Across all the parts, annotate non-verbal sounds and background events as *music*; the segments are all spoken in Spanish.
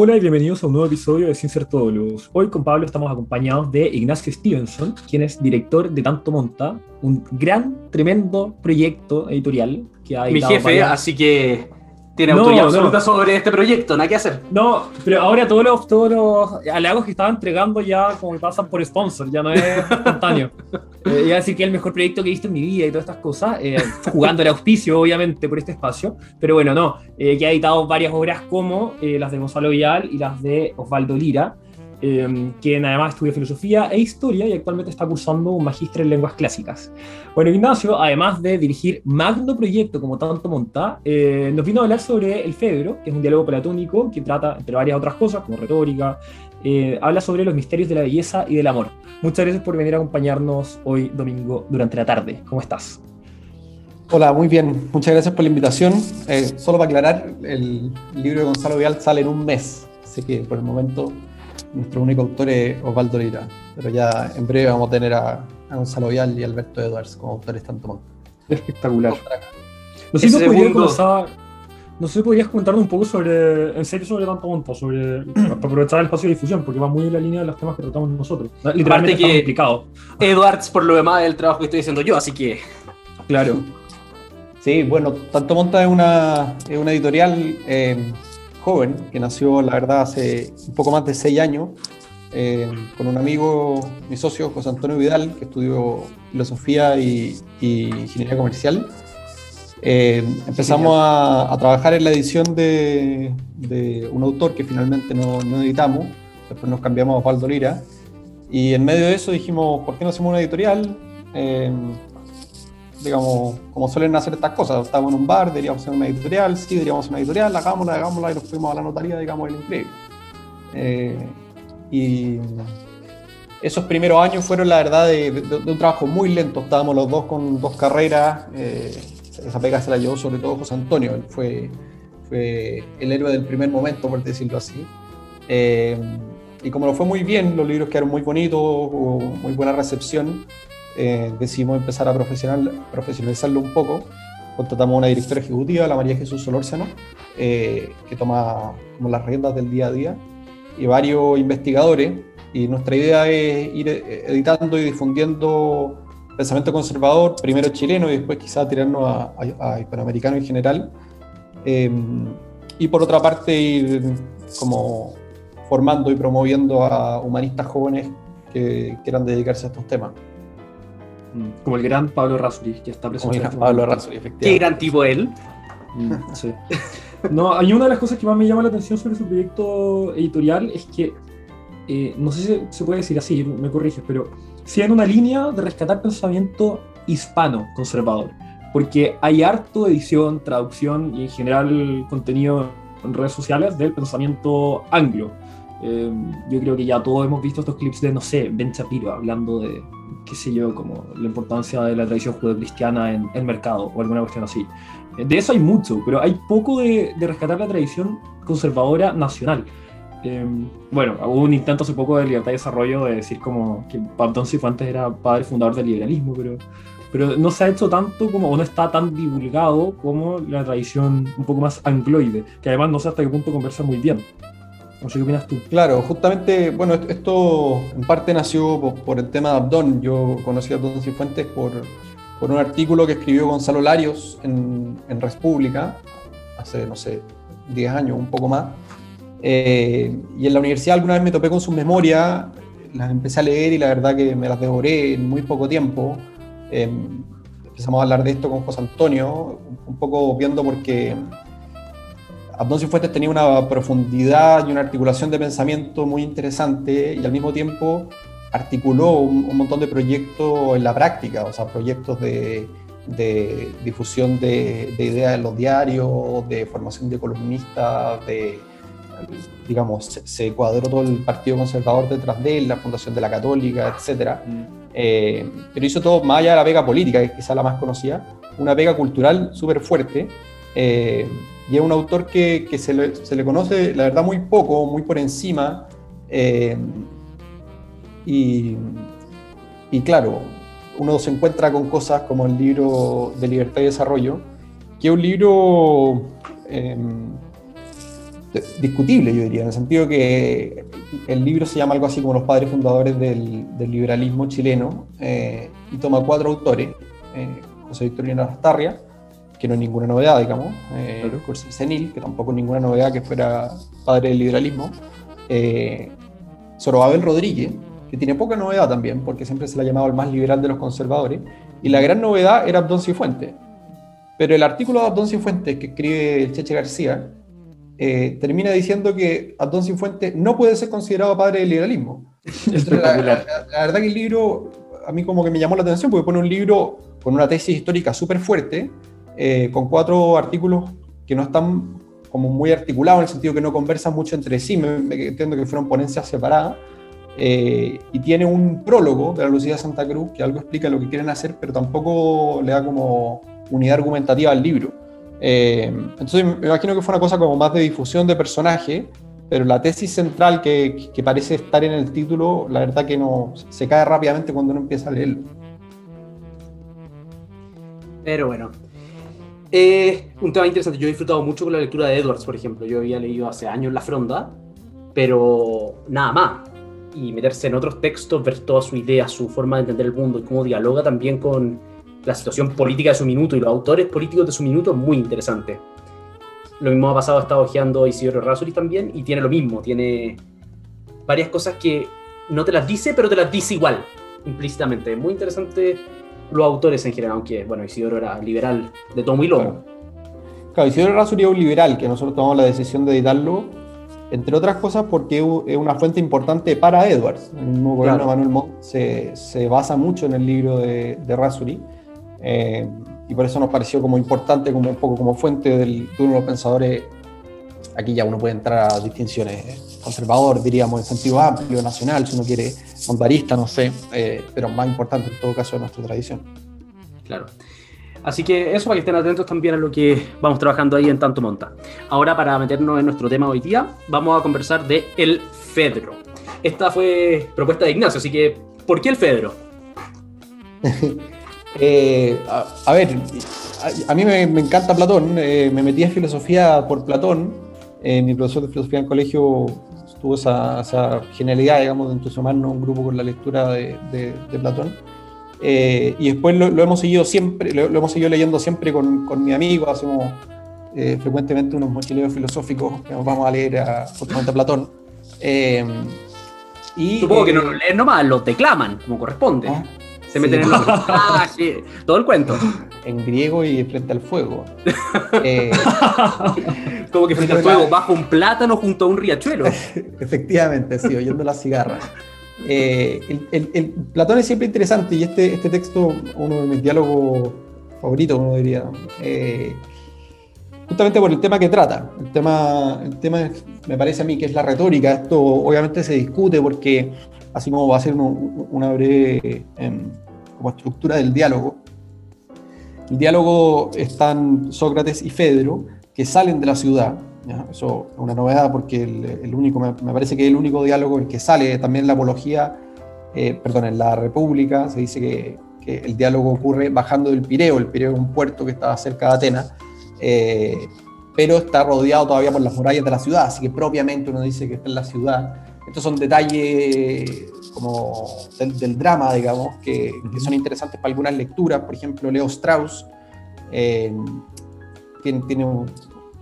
Hola y bienvenidos a un nuevo episodio de Sin Ser Luz. Hoy con Pablo estamos acompañados de Ignacio Stevenson, quien es director de Tanto Monta, un gran, tremendo proyecto editorial que ha Mi jefe, así que tiene autoridad absoluta sobre este proyecto, nada que hacer. No, pero ahora todos los, todos los halagos que estaba entregando ya como que pasan por sponsor, ya no es *laughs* espontáneo. eh, iba a decir que es el mejor proyecto que he visto en mi vida y todas estas cosas, eh, jugando el auspicio, obviamente, por este espacio. Pero bueno, no, eh, que ha editado varias obras como eh, las de Gonzalo Vial y las de Osvaldo Lira. Eh, quien además estudia filosofía e historia y actualmente está cursando un magíster en lenguas clásicas. Bueno, Ignacio, además de dirigir magno proyecto como tanto monta, eh, nos vino a hablar sobre el Fedro, que es un diálogo platónico que trata, entre varias otras cosas, como retórica, eh, habla sobre los misterios de la belleza y del amor. Muchas gracias por venir a acompañarnos hoy domingo durante la tarde. ¿Cómo estás? Hola, muy bien. Muchas gracias por la invitación. Eh, solo para aclarar, el libro de Gonzalo Vial sale en un mes, así que por el momento nuestro único autor es Osvaldo Lira, pero ya en breve vamos a tener a, a Gonzalo Vial y Alberto Edwards como autores tanto más. Espectacular. No sé, si podrías comenzar, no sé si podrías comentarnos un poco sobre, en serio, sobre tanto monta, sobre para aprovechar el espacio de difusión, porque va muy en la línea de los temas que tratamos nosotros. Literalmente que complicado. Edwards, por lo demás, es el trabajo que estoy haciendo yo, así que. Claro. Sí, bueno, Tanto Monta es una, es una editorial eh, joven que nació, la verdad, hace un poco más de seis años, eh, con un amigo, mi socio, José Antonio Vidal, que estudió filosofía y, y ingeniería comercial. Eh, empezamos a, a, trabajar en la edición de, de, un autor que finalmente no, no, editamos, después nos cambiamos a Osvaldo Lira, y en medio de eso dijimos, ¿por qué no hacemos una editorial? Eh, digamos, como suelen hacer estas cosas, estábamos en un bar, deberíamos hacer una editorial, sí, deberíamos hacer una editorial, hagámosla, hagámosla, y nos fuimos a la notaría, digamos, el increíble. Eh, y esos primeros años fueron, la verdad, de, de, de, un trabajo muy lento, estábamos los dos con dos carreras, eh, esa pega se la llevó sobre todo José Antonio, él fue, fue el héroe del primer momento, por decirlo así. Eh, y como lo fue muy bien, los libros quedaron muy bonitos, hubo muy buena recepción, eh, decidimos empezar a profesional, profesionalizarlo un poco. Contratamos a una directora ejecutiva, la María Jesús Solórzano, eh, que toma como las riendas del día a día, y varios investigadores. Y nuestra idea es ir editando y difundiendo pensamiento conservador, primero chileno y después quizá tirarnos a, a, a hispanoamericano en general. Eh, y por otra parte ir como formando y promoviendo a humanistas jóvenes que quieran dedicarse a estos temas. Como el gran Pablo Rasuri, que está presente. Como el Pablo Rasuri, efectivamente. Qué gran tipo él. Mm, sí. No, hay una de las cosas que más me llama la atención sobre su proyecto editorial es que, eh, no sé si se puede decir así, me corriges, pero si en una línea de rescatar pensamiento hispano conservador, porque hay harto edición, traducción y en general contenido en redes sociales del pensamiento anglo. Eh, yo creo que ya todos hemos visto estos clips de, no sé, Ben Shapiro hablando de, qué sé yo, como la importancia de la tradición judeocristiana en el mercado o alguna cuestión así. De eso hay mucho, pero hay poco de, de rescatar la tradición conservadora nacional. Eh, bueno, hubo un intento hace poco de libertad y desarrollo de decir como que Pablo Cifuentes era padre fundador del liberalismo, pero, pero no se ha hecho tanto como, o no está tan divulgado como la tradición un poco más angloide, que además no sé hasta qué punto conversa muy bien. Qué opinas tú. Claro, justamente, bueno, esto en parte nació por, el tema de Abdón. Yo conocí a Abdón Cifuentes por, por un artículo que escribió Gonzalo Larios en, en República hace, no sé, 10 años, un poco más. Eh, y en la universidad alguna vez me topé con sus memorias, las empecé a leer y la verdad que me las devoré en muy poco tiempo. Eh, empezamos a hablar de esto con José Antonio, un poco viendo porque Abdón Cifuentes tenía una profundidad y una articulación de pensamiento muy interesante y al mismo tiempo articuló un, un montón de proyectos en la práctica, o sea, proyectos de, de difusión de, de, ideas en los diarios, de formación de columnistas, de, digamos, se, se, cuadró todo el Partido Conservador detrás de él, la Fundación de la Católica, etc. Mm. Eh, pero hizo todo más allá de la pega política, que es quizá la más conocida, una pega cultural súper fuerte. Eh, y es un autor que, que se, le, se, le, conoce, la verdad, muy poco, muy por encima. Eh, y, y, claro, uno se encuentra con cosas como el libro de Libertad y Desarrollo, que es un libro eh, discutible, yo diría, en el sentido que el libro se llama algo así como Los padres fundadores del, liberalismo chileno eh, y toma cuatro autores, eh, José Victorino Astarria, que no es ninguna novedad, digamos, eh, Senil, que tampoco es ninguna novedad que fuera padre del liberalismo, eh, Zorobabel Rodríguez, que tiene poca novedad también, porque siempre se le ha llamado el más liberal de los conservadores, y la gran novedad era Abdón Cifuentes. Pero el artículo de Abdón Cifuentes que escribe Cheche García eh, termina diciendo que Abdón Cifuentes no puede ser considerado padre del liberalismo. la, la, verdad que el libro a mí como que me llamó la atención porque pone un libro con una tesis histórica súper fuerte, eh, con cuatro artículos que no están como muy articulados en el sentido que no conversan mucho entre sí, me, entiendo que fueron ponencias separadas, eh, y tiene un prólogo de la Lucía Santa Cruz que algo explica lo que quieren hacer, pero tampoco le da como unidad argumentativa al libro. Eh, entonces me imagino que fue una cosa como más de difusión de personaje, pero la tesis central que, que, parece estar en el título, la verdad que no se cae rápidamente cuando uno empieza a leerlo. Pero bueno, eh, un tema interesante. Yo he disfrutado mucho con la lectura de Edwards, por ejemplo. Yo había leído hace años La Fronda, pero nada más. Y meterse en otros textos, ver toda su idea, su forma de entender el mundo y cómo dialoga también con la situación política de su minuto y los autores políticos de su minuto muy interesante. Lo mismo ha pasado, ha estado ojeando Isidoro Rasuri también y tiene lo mismo. Tiene varias cosas que no te las dice, pero te las dice igual, implícitamente. Muy interesante los autores en general, aunque, bueno, Isidoro era liberal de tomo y lomo. Claro, Isidoro Errázuriz es un liberal, que nosotros tomamos la decisión de editarlo, entre otras cosas porque es una fuente importante para Edwards. El mismo gobierno Manuel Montt se, se, basa mucho en el libro de, de eh, y por eso nos pareció como importante, como un poco como fuente del, de uno de los pensadores. Aquí ya uno puede entrar a distinciones conservador, diríamos, en sentido amplio, nacional, si uno quiere, montarista, no sé, eh, pero más importante en todo caso de nuestra tradición. Claro. Así que eso para que estén atentos también a lo que vamos trabajando ahí en Tanto Monta. Ahora para meternos en nuestro tema hoy día, vamos a conversar de el Fedro. Esta fue propuesta de Ignacio, así que ¿por qué el Fedro? *laughs* Eh, a, ver, a, mí me, encanta Platón, eh, me metí en filosofía por Platón, mi profesor de filosofía en colegio tuvo esa, genialidad, digamos, de entusiasmarnos un grupo con la lectura de, de, Platón. Eh, y después lo, hemos seguido siempre, lo, hemos seguido leyendo siempre con, con mis amigos, hacemos eh, frecuentemente unos mochileos filosóficos que nos vamos a leer a, justamente a Platón. Eh, y, Supongo que no lo leen nomás, lo declaman como corresponde. ¿Ah? Se meten en ah, todo el cuento. En griego y frente al fuego. *laughs* Eh, Como que frente al fuego, bajo un plátano junto a un riachuelo. *laughs* Efectivamente, sí, oyendo las cigarras. Eh, el, Platón es siempre interesante y este, este texto, uno de mis diálogos favoritos, uno diría, eh, justamente por el tema que trata. El tema, el tema me parece a mí que es la retórica. Esto obviamente se discute porque así como va a ser una breve em, como estructura del diálogo. El diálogo están Sócrates y Fedro, que salen de la ciudad. Eso es una novedad porque el, único, me, parece que el único diálogo en que sale también la apología, eh, perdón, en la República, se dice que, el diálogo ocurre bajando del Pireo. El Pireo es un puerto que está cerca de Atenas. Eh, pero está rodeado todavía por las murallas de la ciudad, así que propiamente uno dice que está en la ciudad. Estos son detalles como del, drama, digamos, que, son interesantes para algunas lecturas. Por ejemplo, Leo Strauss eh, tiene,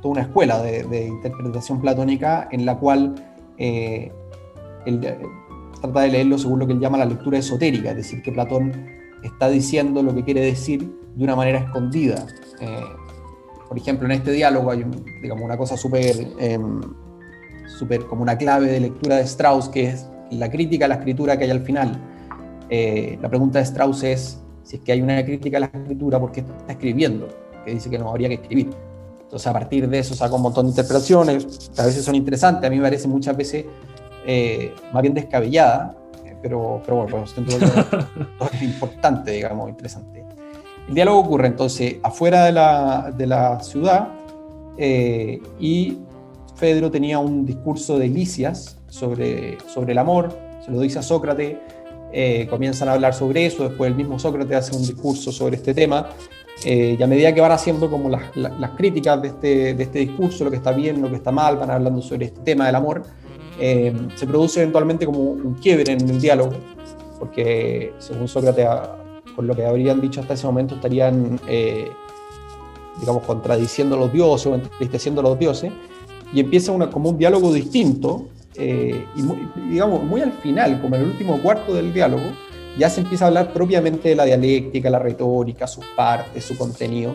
toda una escuela de, interpretación platónica en la cual eh, él, eh, trata de leerlo según lo que él llama la lectura esotérica, es decir, que Platón está diciendo lo que quiere decir de una manera escondida. por ejemplo, en este diálogo hay digamos, una cosa súper em, súper como una clave de lectura de Strauss, que es la crítica a la escritura que hay al final. Eh, la pregunta de Strauss es, si es que hay una crítica a la escritura, ¿por qué está escribiendo? Que dice que no habría que escribir. Entonces, a partir de eso saca un montón de interpretaciones, que a veces son interesantes, a mí me parece muchas veces eh, más bien descabellada, eh, pero, pero bueno, pues, *laughs* es importante, digamos, interesante. El diálogo ocurre entonces afuera de la, de la ciudad y Fedro tenía un discurso de Licias sobre, sobre el amor, se lo dice a Sócrates, eh, comienzan a hablar sobre eso, después el mismo Sócrates hace un discurso sobre este tema, Eh, y a medida que van haciendo como las, las, críticas de este, de este, discurso, lo que está bien, lo que está mal, van hablando sobre este tema del amor, eh, se produce eventualmente como un quiebre en el diálogo, porque según Sócrates, por lo que habrían dicho hasta ese momento, estarían, eh, digamos, contradiciendo a los dioses o entristeciendo a los dioses, y empieza una, como un diálogo distinto, y digamos, muy al final, como en el último cuarto del diálogo, ya se empieza a hablar propiamente de la dialéctica, la retórica, sus partes, su contenido.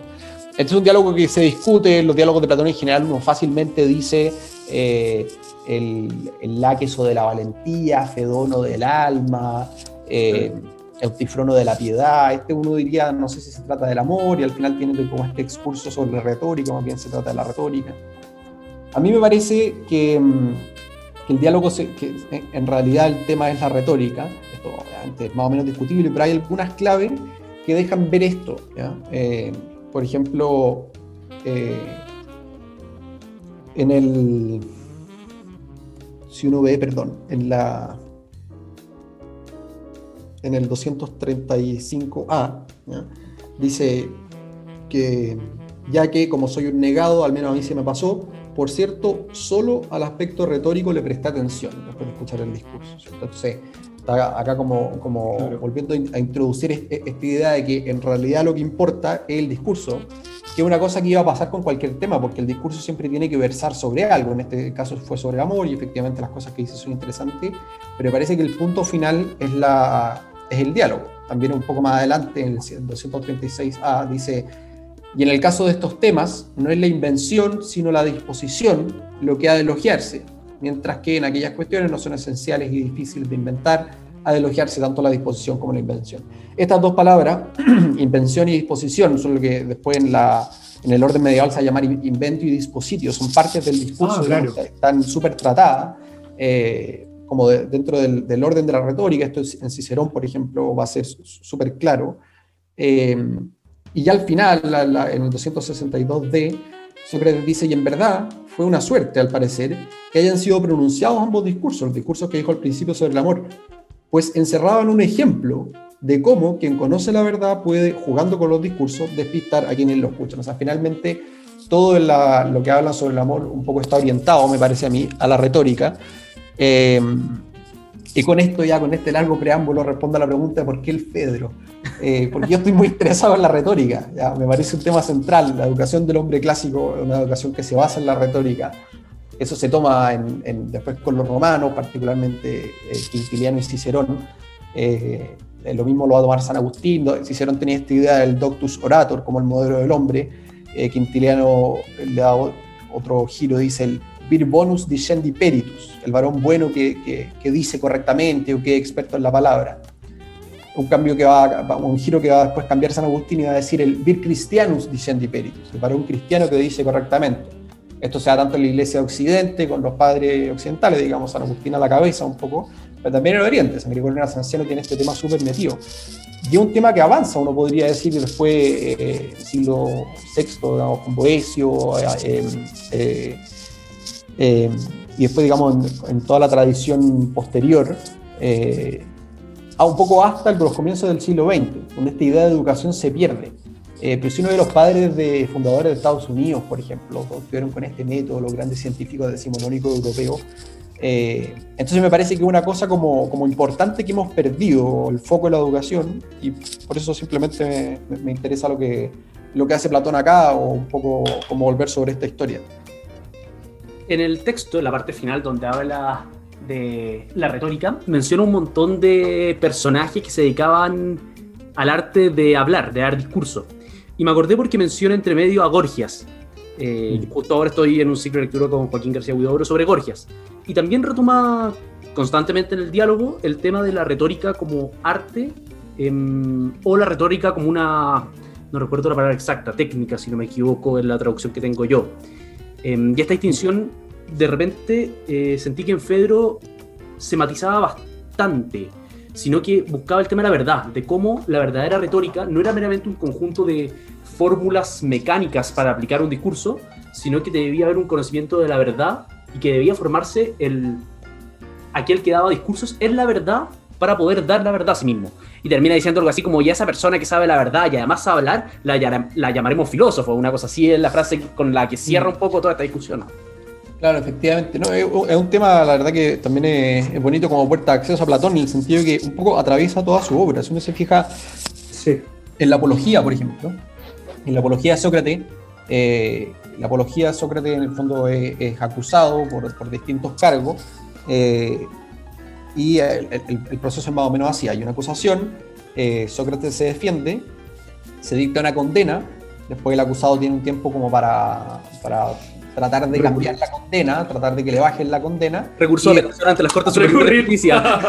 Este es un diálogo que se discute, los diálogos de Platón en general uno fácilmente dice eh, el, el láqueso de la valentía, Fedono del alma, eh, Eutifrono de la piedad. Este uno diría, no sé si se trata del amor y al final tiene como este excurso sobre la retórica, más bien se trata de la retórica. A mí me parece que, mm, el diálogo, que en realidad el tema es la retórica, más o menos discutible, pero hay algunas claves que dejan ver esto. Eh, por ejemplo, eh, en el. Si uno ve, perdón, en la. En el 235A, dice que ya que como soy un negado, al menos a mí se me pasó, por cierto, solo al aspecto retórico le presté atención después de escuchar el discurso. Entonces, Está acá como, como volviendo a introducir esta idea de que en realidad lo que importa es el discurso, que es una cosa que iba a pasar con cualquier tema, porque el discurso siempre tiene que versar sobre algo. En este caso fue sobre el amor y efectivamente las cosas que dice son interesantes, pero parece que el punto final es, la, es el diálogo. También un poco más adelante, en el 236A, dice, y en el caso de estos temas, no es la invención, sino la disposición lo que ha de elogiarse mientras que en aquellas cuestiones no son esenciales y difíciles de inventar, ha de elogiarse tanto la disposición como la invención. Estas dos palabras, *clears throat* invención y disposición, son lo que después en, la, en el orden medieval se va a llamar invento y dispositio, son partes del discurso ah, que están súper tratadas, eh, como dentro del, orden de la retórica, esto en Cicerón, por ejemplo, va a ser súper claro. Eh, y ya al final, en el 262d, Sócrates dice, y en verdad fue una suerte, al parecer, que hayan sido pronunciados ambos discursos, los discursos que dijo al principio sobre el amor, pues encerraban un ejemplo de cómo quien conoce la verdad puede, jugando con los discursos, despistar a quienes lo escuchan. O sea, finalmente todo lo que habla sobre el amor un poco está orientado, me parece a mí, a la retórica. Eh, y con esto, ya con este largo preámbulo, respondo a la pregunta de por qué el Fedro. Eh, porque yo estoy muy *laughs* interesado en la retórica, ya, me parece un tema central. La educación del hombre clásico es una educación que se basa en la retórica. Eso se toma en, después con los romanos, particularmente eh, Quintiliano y Cicerón. Eh, lo mismo lo va a tomar San Agustín. Cicerón tenía esta idea del doctus orator como el modelo del hombre. Quintiliano le da otro giro, dice el vir bonus dicendi peritus, el varón bueno que, que, dice correctamente o que es experto en la palabra. Un cambio que va, un giro que va a después cambiar San Agustín y va a decir el vir christianus dicendi peritus, el varón cristiano que dice correctamente. Esto se da tanto en la iglesia de Occidente, con los padres occidentales, digamos, San Agustín a la cabeza un poco, pero también en el Oriente. San Gregorio Nacianceno tiene este tema súper metido. Y es un tema que avanza, uno podría decir, después, eh, siglo VI, digamos, con Boesio, eh, eh, eh, y después, digamos, en, toda la tradición posterior, eh, a un poco hasta los comienzos del siglo XX, donde esta idea de educación se pierde. Eh, pero si uno de los padres de fundadores de Estados Unidos, por ejemplo, estuvieron con este método, los grandes científicos decimonónico europeo, entonces me parece que una cosa como, como, importante que hemos perdido el foco de la educación y por eso simplemente me, me interesa lo que, lo que hace Platón acá o un poco como volver sobre esta historia en el texto, en la parte final donde habla de la retórica, menciona un montón de personajes que se dedicaban al arte de hablar, de dar discurso. Y me acordé porque menciona entre medio a Gorgias. Eh, mm. Justo ahora estoy en un ciclo de lectura con Joaquín García Huidobro sobre Gorgias. Y también retoma constantemente en el diálogo el tema de la retórica como arte em, o la retórica como una, no recuerdo la palabra exacta, técnica, si no me equivoco en la traducción que tengo yo. Em, y esta distinción, de repente, eh, sentí que en Fedro se matizaba bastante, sino que buscaba el tema de la verdad, de cómo la verdadera retórica no era meramente un conjunto de fórmulas mecánicas para aplicar un discurso, sino que debía haber un conocimiento de la verdad y que debía formarse el aquel que daba discursos en la verdad para poder dar la verdad a sí mismo. Y termina diciendo algo así como, ya esa persona que sabe la verdad y además sabe hablar, la, la llamaremos filósofo, una cosa así es la frase con la que cierra un poco toda esta discusión. Claro, efectivamente. No, es, un tema, la verdad, que también es, bonito como puerta de acceso a Platón, en el sentido que un poco atraviesa toda su obra. Si uno se fija en la apología, por ejemplo, en la apología de Sócrates, eh, la apología de Sócrates en el fondo es, acusado por, distintos cargos eh, y el, proceso es más o menos así. Hay una acusación, eh, Sócrates se defiende, se dicta una condena, después el acusado tiene un tiempo como para, para tratar de cambiar la condena, tratar de que le bajen la condena. Recursos de ante las Cortes Superiores de Justicia.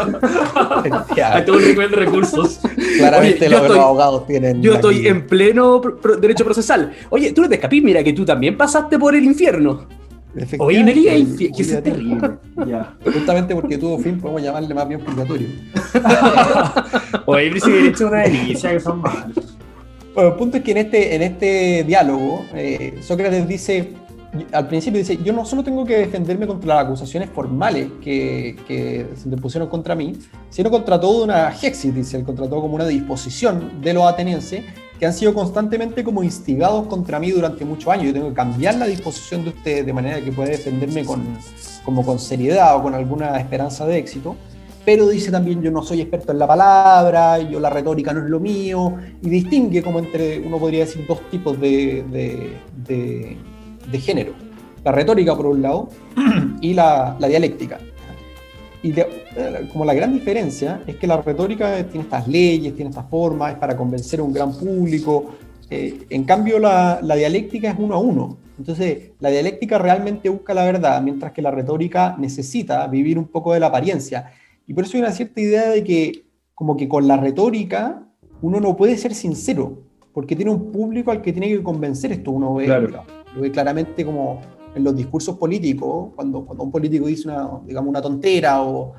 Hay todo un nivel de recursos. Claramente los, abogados tienen. Yo estoy en pleno derecho procesal. Oye, tú no te escapís, mira que tú también pasaste por el infierno. Oye, Nelia, que es terrible. Ya. Justamente porque tuvo fin, podemos llamarle más bien purgatorio. *laughs* Oye, si derecho una delicia que son malos. Bueno, el punto es que en este, en este diálogo, eh, Sócrates dice al principio dice, yo no solo tengo que defenderme contra las acusaciones formales que, que se interpusieron contra mí, sino contra toda una hexis, dice, contra todo como una disposición de los atenienses que han sido constantemente como instigados contra mí durante muchos años. Yo tengo que cambiar la disposición de usted de manera que pueda defenderme con, como con seriedad o con alguna esperanza de éxito. Pero dice también, yo no soy experto en la palabra, yo la retórica no es lo mío, y distingue como entre, uno podría decir, dos tipos de, de de género. La retórica, por un lado, y la, dialéctica. Y como la gran diferencia es que la retórica tiene estas leyes, tiene estas formas, es para convencer a un gran público. Eh, en cambio, la, dialéctica es uno a uno. Entonces, la dialéctica realmente busca la verdad, mientras que la retórica necesita vivir un poco de la apariencia. Y por eso hay una cierta idea de que, como que con la retórica, uno no puede ser sincero, porque tiene un público al que tiene que convencer esto. Uno ve, claro ve claramente como en los discursos políticos, cuando, cuando un político dice una, digamos, una tontera o,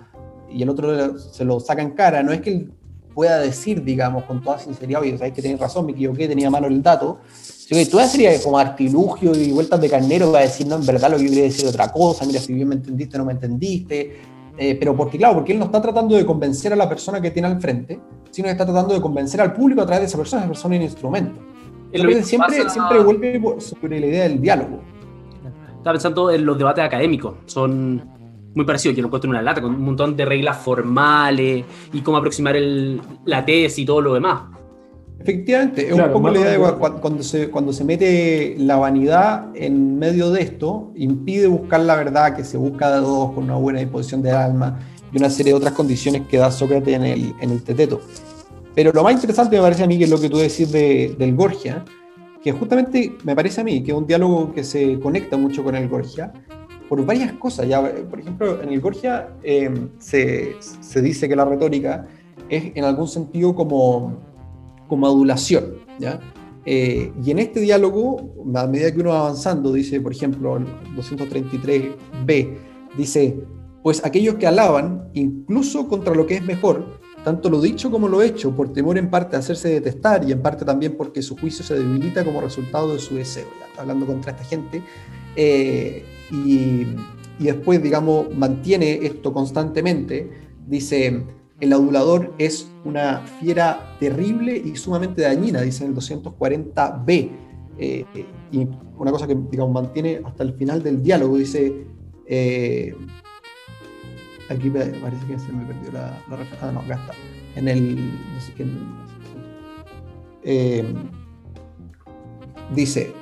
y el otro se lo saca en cara, no es que él pueda decir, digamos, con toda sinceridad, oye, sabes que tenés razón, me equivoqué, tenía malo el dato, sino que toda sería como artilugio y vueltas de carnero para decir, no, en verdad lo que yo quería decir otra cosa, mira, si bien me entendiste, no me entendiste, eh, pero porque, claro, porque él no está tratando de convencer a la persona que tiene al frente, sino que está tratando de convencer al público a través de esa persona, esa persona es un instrumento siempre, siempre vuelve sobre la idea del diálogo. Estaba pensando en los debates académicos, son muy parecidos, yo lo encuentro en una lata, con un montón de reglas formales y cómo aproximar el, la tesis y todo lo demás. Efectivamente, es un poco la idea de cuando se, cuando se mete la vanidad en medio de esto, impide buscar la verdad que se busca de todos con una buena disposición del alma y una serie de otras condiciones que da Sócrates en el, en el teteto. Pero lo más interesante me parece a mí que es lo que tú decís de, del Gorgia, que justamente me parece a mí que es un diálogo que se conecta mucho con el Gorgia por varias cosas. Ya, por ejemplo, en el Gorgia eh, se, se, dice que la retórica es en algún sentido como, como adulación. ¿ya? Eh, y en este diálogo, a medida que uno va avanzando, dice, por ejemplo, en 233b, dice, pues aquellos que alaban, incluso contra lo que es mejor, tanto lo dicho como lo hecho, por temor en parte a hacerse detestar y en parte también porque su juicio se debilita como resultado de su deseo. Ya está hablando contra esta gente. Eh, y, y, después, digamos, mantiene esto constantemente. Dice, el adulador es una fiera terrible y sumamente dañina, dice en el 240b. Eh, y una cosa que, digamos, mantiene hasta el final del diálogo, dice... Eh, Aquí parece que se me perdió la, referencia. Ah, no, acá está. En el. Eh, dice: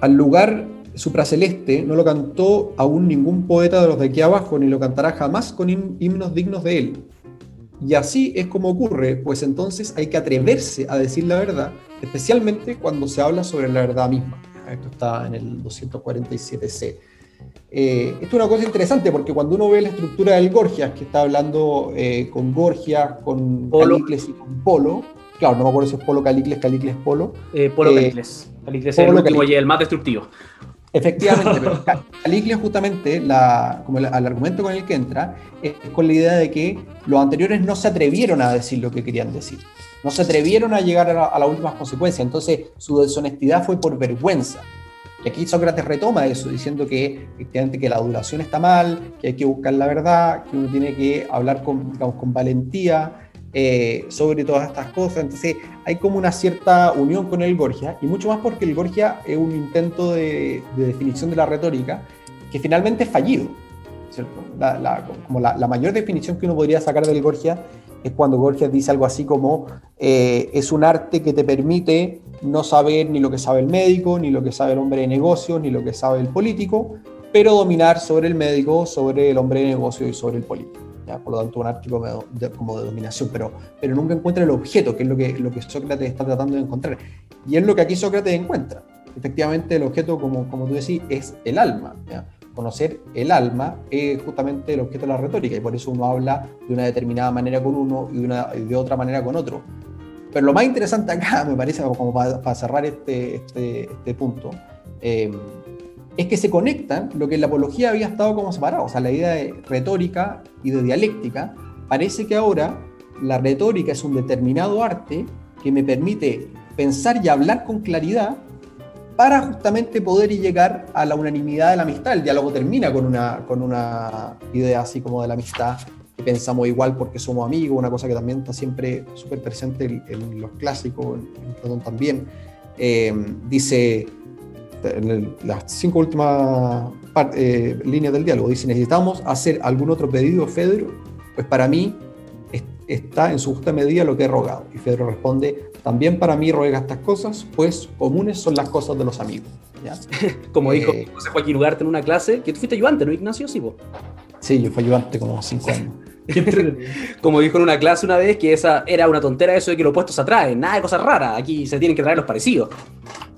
Al lugar supraceleste no lo cantó aún ningún poeta de los de aquí abajo, ni lo cantará jamás con himnos dignos de él. Y así es como ocurre, pues entonces hay que atreverse a decir la verdad, especialmente cuando se habla sobre la verdad misma. Esto está en el 247c. Eh, esto es una cosa interesante porque cuando uno ve la estructura del Gorgias, que está hablando eh, con Gorgias, con Calicles y con Polo, claro, no me acuerdo si es Polo Calicles, Calicles Polo. Eh, Polo Calicles. Calicles es el último y el más destructivo. Efectivamente, *laughs* pero Calicles justamente, la, como el, argumento con el que entra, es con la idea de que los anteriores no se atrevieron a decir lo que querían decir. No se atrevieron a llegar a, a las últimas consecuencias. Entonces, su deshonestidad fue por vergüenza. Y aquí Sócrates retoma eso, diciendo que efectivamente que la adulación está mal, que hay que buscar la verdad, que uno tiene que hablar con, digamos, con valentía eh, sobre todas estas cosas. Entonces hay como una cierta unión con el Gorgia, y mucho más porque el Gorgia es un intento de, definición de la retórica que finalmente es fallido. La, como la, mayor definición que uno podría sacar del Gorgia es cuando Gorgias dice algo así como eh, es un arte que te permite no saber ni lo que sabe el médico, ni lo que sabe el hombre de negocios, ni lo que sabe el político, pero dominar sobre el médico, sobre el hombre de negocios y sobre el político. ¿ya? Por lo tanto, un arte como de, como de, dominación, pero, pero nunca encuentra el objeto, que es lo que, lo que Sócrates está tratando de encontrar. Y es lo que aquí Sócrates encuentra. Efectivamente, el objeto, como, como tú decís, es el alma. ¿ya? conocer el alma es justamente el objeto de la retórica y por eso uno habla de una determinada manera con uno y de otra manera con otro. Pero lo más interesante acá, *laughs* me parece, como para, cerrar este, este, este punto, eh, es que se conectan lo que en la apología había estado como separado, o sea, la idea de retórica y de dialéctica. Parece que ahora la retórica es un determinado arte que me permite pensar y hablar con claridad para justamente poder llegar a la unanimidad de la amistad. El diálogo termina con una, con una idea así como de la amistad, pensamos igual porque somos amigos, una cosa que también está siempre súper presente en, los clásicos, en Platón también. Eh, dice, en las cinco últimas eh, líneas del diálogo, dice, necesitamos hacer algún otro pedido, Fedro, pues para mí está en su justa medida lo que he rogado. Y Fedro responde, también para mí ruega estas cosas, pues comunes son las cosas de los amigos. *laughs* como dijo eh, José Joaquín Ugarte en una clase, que tú fuiste ayudante, ¿no, Ignacio? Sí, sí yo fui ayudante como cinco años. *laughs* como dijo en una clase una vez, que esa era una tontera eso de que los opuestos se atraen, nada de cosas raras, aquí se tienen que traer los parecidos.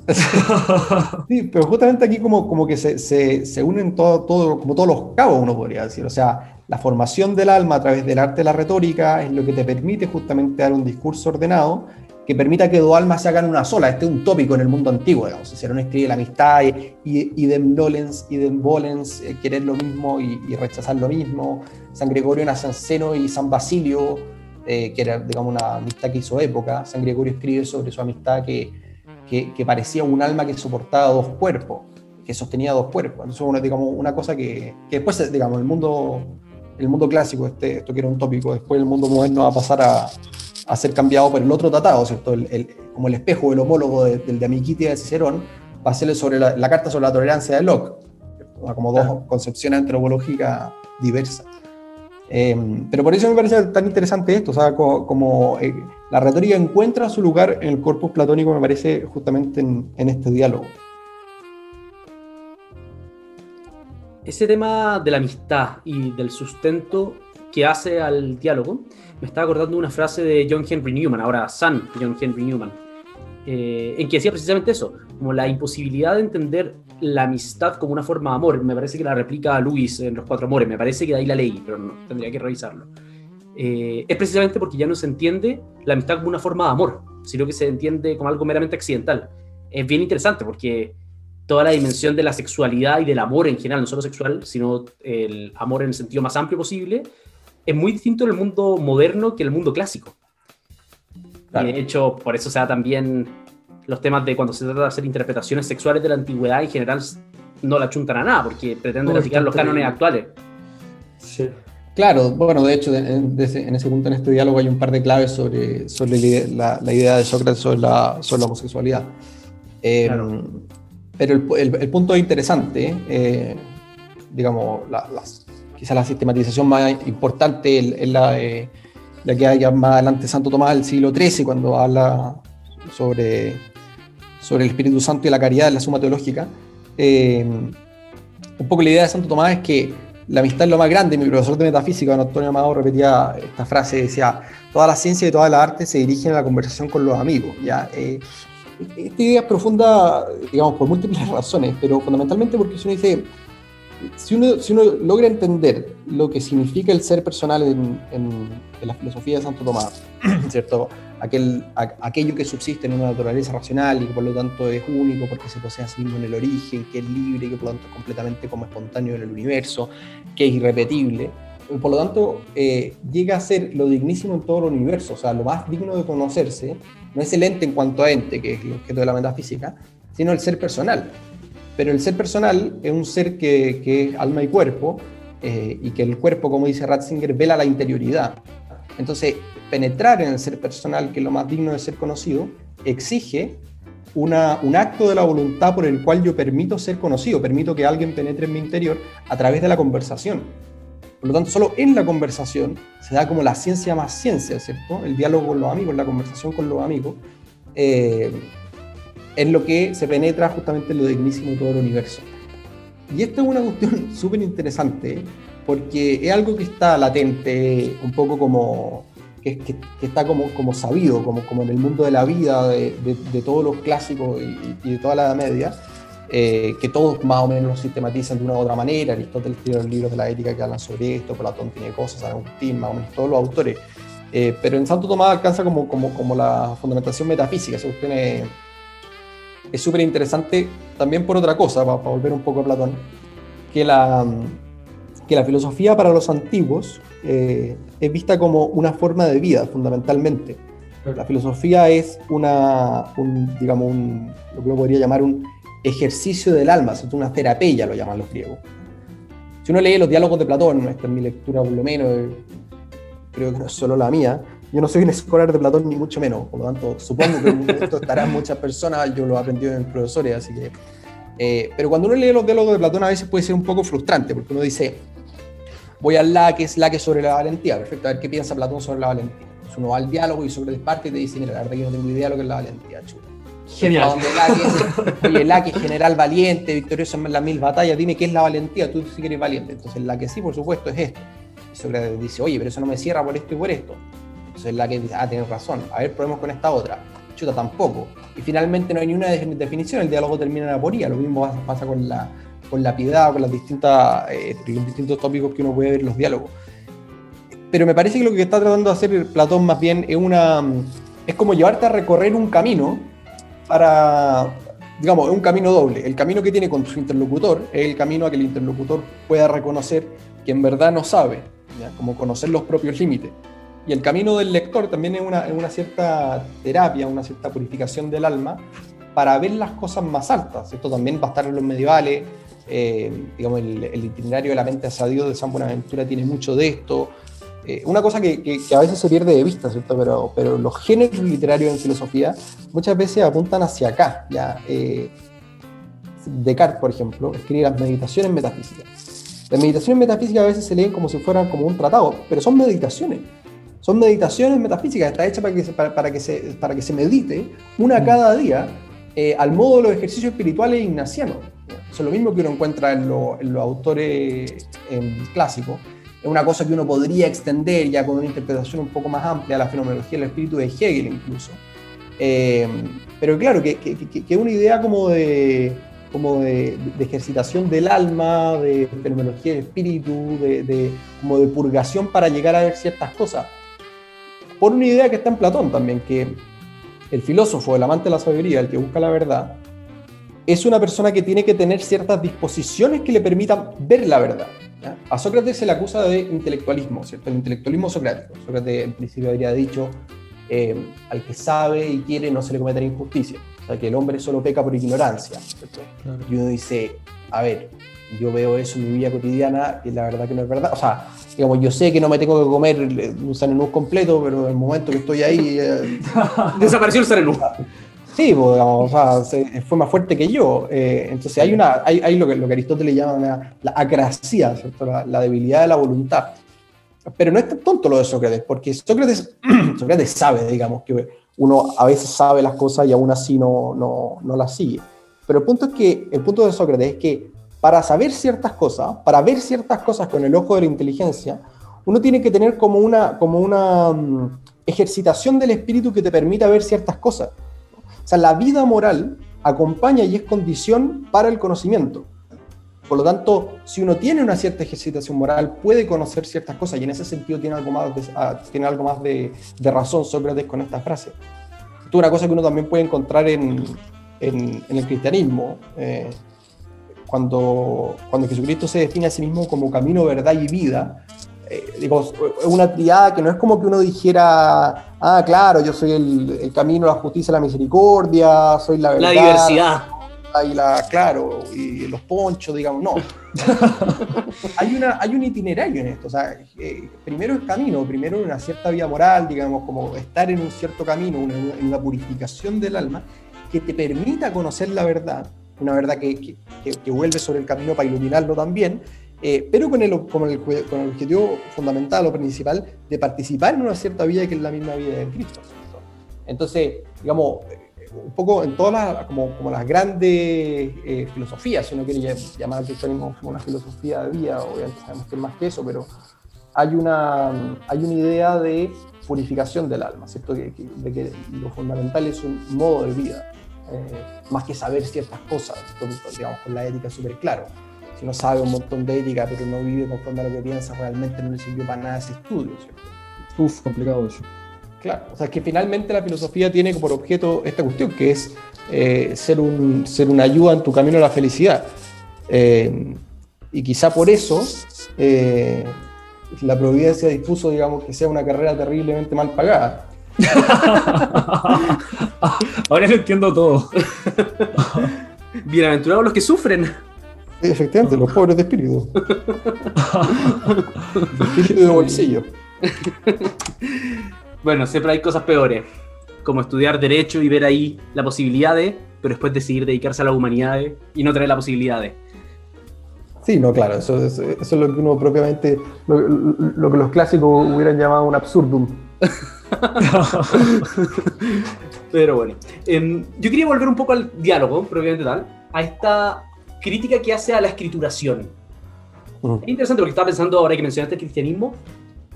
*laughs* sí, pero justamente aquí como, como que se, se, se unen todo, todo, como todos los cabos, uno podría decir. O sea, la formación del alma a través del arte de la retórica es lo que te permite justamente dar un discurso ordenado que permita que dos almas se hagan una sola. Este es un tópico en el mundo antiguo, digamos. Cicerón escribe la amistad y, y, volens, y volens, eh, querer lo mismo y, rechazar lo mismo. San Gregorio Nazanceno y San Basilio, eh, que era, digamos, una amistad que hizo época. San Gregorio escribe sobre su amistad que, que, parecía un alma que soportaba dos cuerpos, que sostenía dos cuerpos. Entonces, una, digamos, una cosa que, que después, digamos, el mundo el mundo clásico, este, esto que era un tópico, después el mundo moderno va a pasar a, a ser cambiado por el otro tratado, ¿cierto? El, como el espejo, el homólogo del de Amiquitia de Cicerón, va a ser sobre la, carta sobre la tolerancia de Locke, como dos concepciones antropológicas diversas. Em, pero por eso me parece tan interesante esto, o sea, como, eh, la retórica encuentra su lugar en el corpus platónico, me parece justamente en, en este diálogo. ese tema de la amistad y del sustento que hace al diálogo, me estaba acordando una frase de John Henry Newman, ahora San John Henry Newman, eh, en que decía precisamente eso, como la imposibilidad de entender la amistad como una forma de amor. Me parece que la replica Luis en Los Cuatro Amores, me parece que de ahí la ley, pero no, tendría que revisarlo. Eh, es precisamente porque ya no se entiende la amistad como una forma de amor, sino que se entiende como algo meramente accidental. Es bien interesante porque toda la dimensión de la sexualidad y del amor en general, no solo sexual, sino el amor en el sentido más amplio posible, es muy distinto en el mundo moderno que en el mundo clásico. de hecho, por eso se da también los temas de cuando se trata de hacer interpretaciones sexuales de la antigüedad en general no la chuntan a nada, porque pretenden aplicar los cánones actuales. Sí. Claro, bueno, de hecho, en, ese punto, en este diálogo, hay un par de claves sobre, sobre la, idea de Sócrates sobre la, sobre la homosexualidad. Eh, pero el, el, punto interesante, eh, digamos, la, quizá la sistematización más importante es la, de, la que hay más adelante Santo Tomás del siglo XIII, cuando habla sobre, sobre el Espíritu Santo y la caridad en la suma teológica. Eh, un poco la idea de Santo Tomás es que la amistad es lo más grande. Mi profesor de metafísica, don Antonio Amado, repetía esta frase, decía, toda la ciencia y toda la arte se dirigen a la conversación con los amigos. ¿ya? Eh, esta idea es profunda, digamos, por múltiples *laughs* razones, pero fundamentalmente porque si uno dice, si uno, si uno logra entender lo que significa el ser personal en, en, la filosofía de Santo Tomás, *clears throat* ¿cierto? Aquel, aquello que subsiste en una naturaleza racional y que por lo tanto es único porque se posee a sí mismo en el origen, que es libre, que por lo tanto es completamente como espontáneo en el universo, que es irrepetible, por lo tanto eh, llega a ser lo dignísimo en todo el universo, o sea, lo más digno de conocerse no es el ente en cuanto a ente, que es el objeto de la metafísica, sino el ser personal. Pero el ser personal es un ser que, que es alma y cuerpo, eh, y que el cuerpo, como dice Ratzinger, vela la interioridad. Entonces, penetrar en el ser personal, que es lo más digno de ser conocido, exige una, un acto de la voluntad por el cual yo permito ser conocido, permito que alguien penetre en mi interior a través de la conversación. Por lo tanto, solo en la conversación se da como la ciencia más ciencia, ¿cierto? El diálogo con los amigos, la conversación con los amigos, eh, es lo que se penetra justamente en lo dignísimo de todo el universo. Y esta es una cuestión *laughs* súper interesante, porque es algo que está latente, un poco como que, que, está como, como sabido, como, como en el mundo de la vida, de, de, todos los clásicos y, y, de toda la Edad Media, eh, que todos más o menos lo sistematizan de una u otra manera. Aristóteles tiene los libros de la ética que hablan sobre esto, Platón tiene cosas, San Agustín, más o menos todos los autores. Eh, pero en Santo Tomás alcanza como, como, como la fundamentación metafísica, esa cuestión es súper interesante también por otra cosa, para, para, volver un poco a Platón, que la, que la filosofía para los antiguos eh, es vista como una forma de vida, fundamentalmente. La filosofía es una, un, digamos, un, lo que uno podría llamar un ejercicio del alma, es una terapia, lo llaman los griegos. Si uno lee los diálogos de Platón, esta es mi lectura por lo menos, creo que no es solo la mía, yo no soy un escolar de Platón ni mucho menos, por lo tanto supongo que esto estarán muchas personas, yo lo he aprendido en profesores, así que... Eh, pero cuando uno lee los diálogos de Platón a veces puede ser un poco frustrante, porque uno dice, voy al la que es la que sobre la valentía, perfecto, a ver qué piensa Platón sobre la valentía. Entonces uno va al diálogo y sobre parte y te dice, mira, la verdad que no tengo idea de lo que es la valentía, chulo. Genial. Oye, la que es general valiente, victorioso en las mil batallas, dime qué es la valentía, tú sí que eres valiente. Entonces la que sí, por supuesto, es esto. Y Sócrates dice, oye, pero eso no me cierra por esto y por esto. Entonces la que dice, ah, tienes razón, a ver, probemos con esta otra. Chuta, tampoco. Y finalmente no hay ni una definición, el diálogo termina en aporía. Lo mismo pasa con la, con la piedad, con las distintas, eh, los distintos tópicos que uno puede ver en los diálogos. Pero me parece que lo que está tratando de hacer Platón más bien es una es como llevarte a recorrer un camino para, digamos, un camino doble. El camino que tiene con su interlocutor es el camino a que el interlocutor pueda reconocer que en verdad no sabe, ¿ya? como conocer los propios límites. Y el camino del lector también es una, una, cierta terapia, una cierta purificación del alma para ver las cosas más altas. Esto también va a estar en los medievales. Eh, digamos, el, el, itinerario de la mente hacia Dios de San Buenaventura tiene mucho de esto. Eh, una cosa que, que, que, a veces se pierde de vista, ¿cierto? Pero, pero los géneros literarios en filosofía muchas veces apuntan hacia acá. ¿ya? Eh, Descartes, por ejemplo, escribe las meditaciones metafísicas. Las meditaciones metafísicas a veces se leen como si fueran como un tratado, pero son meditaciones. Son meditaciones metafísicas, está hecha para que se, para, para que se, para que se medite una cada día eh, al modo de los ejercicios espirituales ignacianos. Eso es lo mismo que uno encuentra en, lo, en los autores eh, clásicos. Es una cosa que uno podría extender ya con una interpretación un poco más amplia a la fenomenología del espíritu de Hegel incluso. Eh, pero claro, que, que, una idea como de, como de, de, ejercitación del alma, de fenomenología del espíritu, de, de, como de purgación para llegar a ver ciertas cosas. Por una idea que está en Platón también, que el filósofo, el amante de la sabiduría, el que busca la verdad, es una persona que tiene que tener ciertas disposiciones que le permitan ver la verdad. ¿ya? A Sócrates se le acusa de intelectualismo, ¿cierto? El intelectualismo socrático. Sócrates en principio habría dicho, eh, al que sabe y quiere no se le cometerá injusticia. O sea, que el hombre solo peca por ignorancia. Claro. Y uno dice, a ver, yo veo eso en mi vida cotidiana y la verdad que no es verdad. O sea, digamos, yo sé que no me tengo que comer un sanenú completo, pero en el momento que estoy ahí... Eh... *laughs* Desapareció el sanenú. Sí, pues, digamos, o sea, se, fue más fuerte que yo. Eh, entonces hay, una, hay, hay lo, que, lo que Aristóteles llama una, la acracia, ¿cierto? La, la, debilidad de la voluntad. Pero no es tan tonto lo de Sócrates, porque Sócrates, *clears throat* Sócrates sabe, digamos, que uno a veces sabe las cosas y aún así no, no, no las sigue. Pero el punto, es que, el punto de Sócrates es que para saber ciertas cosas, para ver ciertas cosas con el ojo de la inteligencia, uno tiene que tener como una, como una um, ejercitación del espíritu que te permita ver ciertas cosas. O sea, la vida moral acompaña y es condición para el conocimiento. Por lo tanto, si uno tiene una cierta ejercitación moral, puede conocer ciertas cosas y en ese sentido tiene algo más de, uh, tiene algo más de, razón Sócrates con esta frase. Esto es una cosa que uno también puede encontrar en, en, en el cristianismo. Eh, cuando, cuando Jesucristo se define a sí mismo como camino, verdad y vida, eh, digo, es una triada que no es como que uno dijera, ah, claro, yo soy el, el, camino, la justicia, la misericordia, soy la verdad. La diversidad. y la, claro, y los ponchos, digamos, no. *laughs* hay, una, hay un itinerario en esto, o sea, eh, primero es camino, primero una cierta vía moral, digamos, como estar en un cierto camino, en una purificación del alma, que te permita conocer la verdad, una verdad que, que, que vuelve sobre el camino para iluminarlo también, eh, pero con el, con, el, con el objetivo fundamental o principal de participar en una cierta vida que es la misma vida de Cristo. Entonces, digamos, un poco en todas las, como, como las grandes eh, filosofías, si uno quiere llamar al cristianismo como una filosofía de vida, obviamente sabemos que es más que eso, pero hay una, hay una idea de purificación del alma, ¿cierto? de que lo fundamental es un modo de vida, eh, más que saber ciertas cosas, digamos, con la ética súper claro. Si uno sabe un montón de ética, pero no vive conforme a lo que piensa, realmente no le sirvió para nada ese estudio, ¿cierto? Uf, complicado eso. Claro, o sea, que finalmente la filosofía tiene por objeto esta cuestión, que es eh, ser, un, ser una ayuda en tu camino a la felicidad. Eh, y quizá por eso eh, la providencia dispuso, digamos, que sea una carrera terriblemente mal pagada. Ahora lo entiendo todo. Bienaventurados los que sufren. efectivamente, los pobres de espíritu. de espíritu de bolsillo. Bueno, siempre hay cosas peores, como estudiar derecho y ver ahí la posibilidad de, pero después decidir dedicarse a la humanidad y no tener la posibilidad de. Sí, no, claro, eso, es lo que uno propiamente, lo, que los clásicos hubieran llamado un absurdum. *laughs* pero bueno, em, yo quería volver un poco al diálogo, propiamente tal, a esta crítica que hace a la escrituración. Es interesante porque estaba pensando ahora que mencionaste el cristianismo,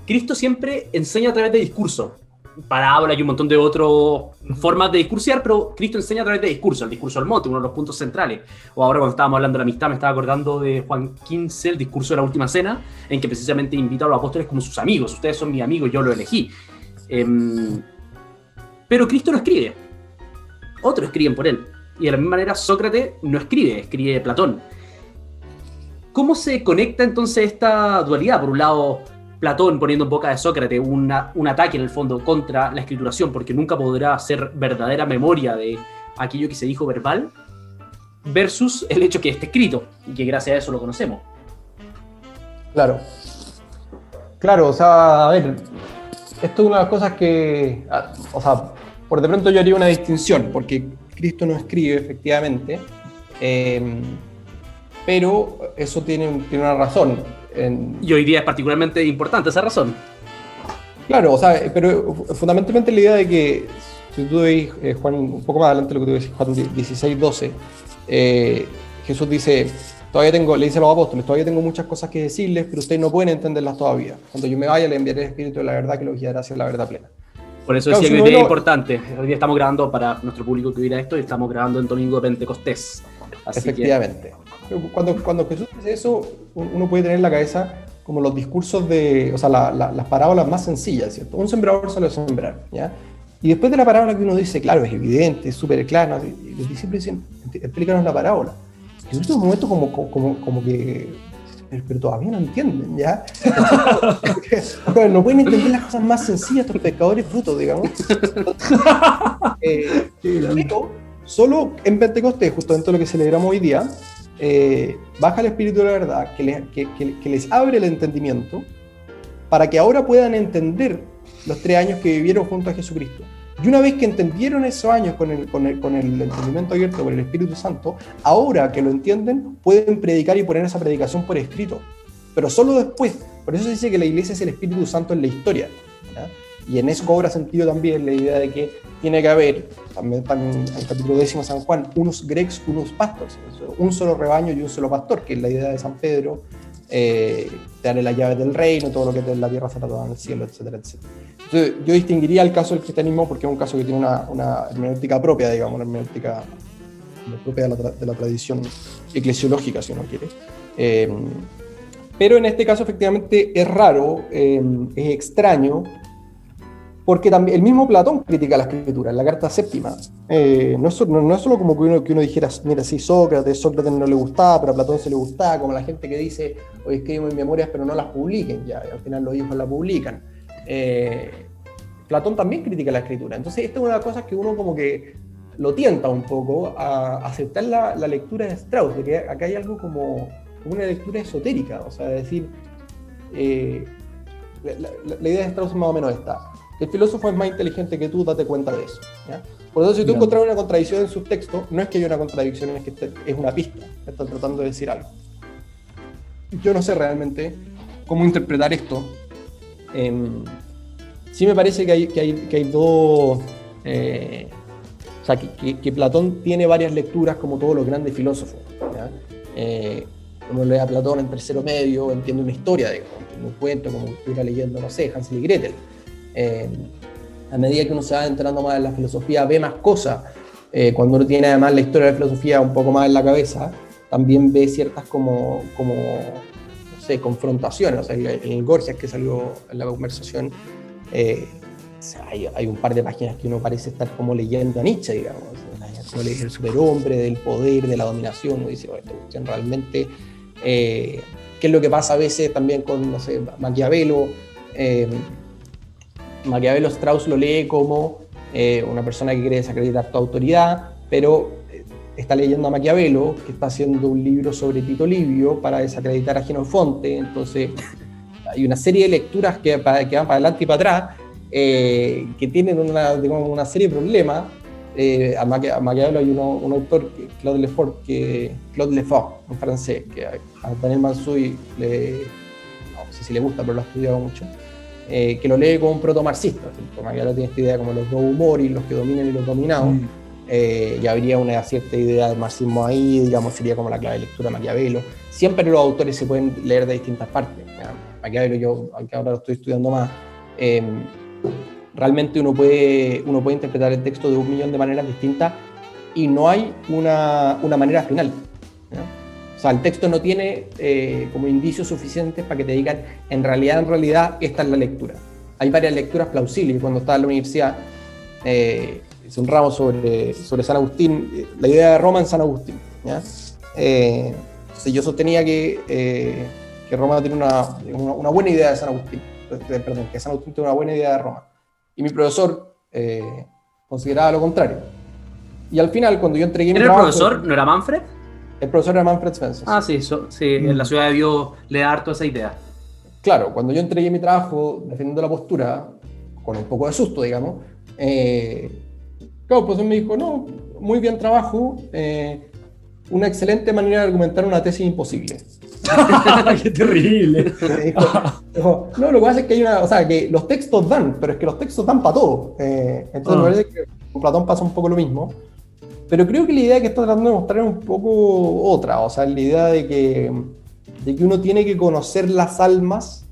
Cristo siempre enseña a través de discurso. Parábola y un montón de otras formas de discursiar, pero Cristo enseña a través de discurso, el discurso del monte, uno de los puntos centrales. O ahora cuando estábamos hablando de la amistad, me estaba acordando de Juan XV, el discurso de la última cena, en que precisamente invita a los apóstoles como sus amigos. Ustedes son mis amigos, yo lo elegí. Em, pero Cristo no escribe. Otros escriben por él. Y de la misma manera Sócrates no escribe, escribe Platón. ¿Cómo se conecta entonces esta dualidad? Por un lado, Platón poniendo en boca de Sócrates un ataque en el fondo contra la escrituración, porque nunca podrá ser verdadera memoria de aquello que se dijo verbal, versus el hecho que esté escrito y que gracias a eso lo conocemos. Claro. Claro, o sea, a ver, esto es una de las cosas que, ah, o sea, por de pronto yo haría una distinción, porque Cristo no escribe efectivamente, eh, pero eso tiene, tiene una razón y hoy día es particularmente importante esa razón. Claro, o sea, pero fundamentalmente la idea de que, si tú veis, eh, Juan, un poco más adelante lo que tú ves, Juan 16, 12, eh, Jesús dice, todavía tengo, le dice a los apóstoles, todavía tengo muchas cosas que decirles, pero ustedes no pueden entenderlas todavía. Cuando yo me vaya, le enviaré el Espíritu de la verdad que los guiará hacia la verdad plena. Por eso decía que es importante. Hoy día estamos grabando para nuestro público que viera esto y estamos grabando en domingo de Pentecostés. Efectivamente. Cuando, cuando Jesús dice eso, uno puede tener en la cabeza como los discursos de, o sea, las parábolas más sencillas, ¿cierto? Un sembrador suele sembrar, ¿ya? Y después de la parábola que uno dice, claro, es evidente, es súper clara, y los discípulos dicen, explícanos la parábola. Jesús en un momento como, como, como que, pero todavía no entienden, ¿ya? *laughs* no pueden entender las cosas más sencillas estos pescadores brutos, digamos. *laughs* eh, solo en Pentecostés, de lo que celebramos hoy día, eh, baja el Espíritu de la verdad, que, les abre el entendimiento, para que ahora puedan entender los tres años que vivieron junto a Jesucristo. Y una vez que entendieron esos años con el, con el, con el entendimiento abierto por el Espíritu Santo, ahora que lo entienden, pueden predicar y poner esa predicación por escrito. Pero solo después. Por eso se dice que la iglesia es el Espíritu Santo en la historia. Y en eso cobra sentido también la idea de que tiene que haber, también, en el capítulo décimo San Juan, unos grex, unos pastores, un solo rebaño y un solo pastor, que es la idea de San Pedro, eh, darle las llaves del reino, todo lo que de la tierra será todo en el cielo, etcétera, etcétera. Entonces, yo distinguiría el caso del cristianismo porque es un caso que tiene una, una hermenéutica propia, digamos, una hermenéutica propia de la, de la, tradición eclesiológica, si uno quiere. Eh, pero en este caso, efectivamente, es raro, eh, es extraño, porque también el mismo Platón critica la escritura en la carta séptima. Eh, no, es, solo como que uno, dijera, mira, sí, Sócrates, Sócrates no le gustaba, pero a Platón se le gustaba, como la gente que dice, hoy escribo mis memorias, pero no las publiquen, ya, al final los hijos la publican. Eh, Platón también critica la escritura. Entonces, esta es una de las cosas que uno como que lo tienta un poco a aceptar la, la lectura de Strauss, de que acá hay algo como una lectura esotérica, o sea, decir, eh, la, la, idea de Strauss es más o menos esta. El filósofo es más inteligente que tú, date cuenta de eso. Por eso, si tú encuentras una contradicción en sus textos, no es que haya una contradicción, es que es una pista, están tratando de decir algo. Yo no sé realmente cómo interpretar esto. Eh, sí me parece que hay, que hay, que hay dos... Eh, o sea, que, que, Platón tiene varias lecturas como todos los grandes filósofos. Eh, uno lee a Platón en tercero medio, entiende una historia, de un cuento, como estuviera leyendo, no sé, Hansel y Gretel. Eh, a medida que uno se va entrando más en la filosofía, ve más cosas. Eh, cuando uno tiene además la historia de la filosofía un poco más en la cabeza, también ve ciertas como, como no sé, confrontaciones. O sea, el, el Gorgias que salió en la conversación, eh, hay, hay, un par de páginas que uno parece estar como leyendo a Nietzsche, digamos. Uno lee el superhombre, del poder, de la dominación, uno dice, oh, esta cuestión realmente eh, qué es lo que pasa a veces también con, no sé, Maquiavelo. Maquiavelo Strauss lo lee como eh, una persona que quiere desacreditar tu autoridad, pero eh, está leyendo a Maquiavelo, que está haciendo un libro sobre Tito Livio para desacreditar a Genofonte, entonces hay una serie de lecturas que, van para adelante y para atrás, eh, que tienen una, serie de problemas, eh, a, Maquiavelo hay un autor, Claude Lefort, que, Claude Lefort, en francés, que a Daniel Mansui le, no sé si le gusta, pero lo ha estudiado mucho, eh, que lo lee como un proto-marxista. Maquiavelo tiene esta idea como los dos humores, los que dominan y los dominados, mm. eh, y habría una cierta idea del marxismo ahí, digamos, sería como la clave de lectura de Maquiavelo. Siempre los autores se pueden leer de distintas partes. ¿ya? Maquiavelo, yo, aunque ahora lo estoy estudiando más, eh, realmente uno puede, uno puede interpretar el texto de un millón de maneras distintas y no hay una, una manera final. O sea, el texto no tiene eh, como indicios suficientes para que te digan, en realidad, en realidad, esta es la lectura. Hay varias lecturas plausibles. Cuando estaba en la universidad, eh, hice un ramo sobre, sobre San Agustín, la idea de Roma en San Agustín. ¿ya? Eh, yo sostenía que, eh, que Roma tiene una, una, una, buena idea de San Agustín, perdón, que San Agustín tiene una buena idea de Roma y mi profesor eh, consideraba lo contrario. Y al final, cuando yo entregué mi ¿Era trabajo... el profesor? ¿No era Manfred? El profesor era Manfred Spencer. Ah, sí, so, sí mm. en la ciudad de Dios le da harto esa idea. Claro, cuando yo entregué mi trabajo defendiendo la postura, con un poco de susto, digamos, eh, claro, pues él me dijo, no, muy bien trabajo, eh, una excelente manera de argumentar una tesis imposible. *laughs* *laughs* ¡Qué terrible! Dijo, no, lo que pasa es que hay una. O sea, que los textos dan, pero es que los textos dan para todo. Eh, entonces, me parece que con Platón pasa un poco lo mismo. Pero creo que la idea que está tratando de mostrar es un poco otra. O sea, la idea de que, de que uno tiene que conocer las almas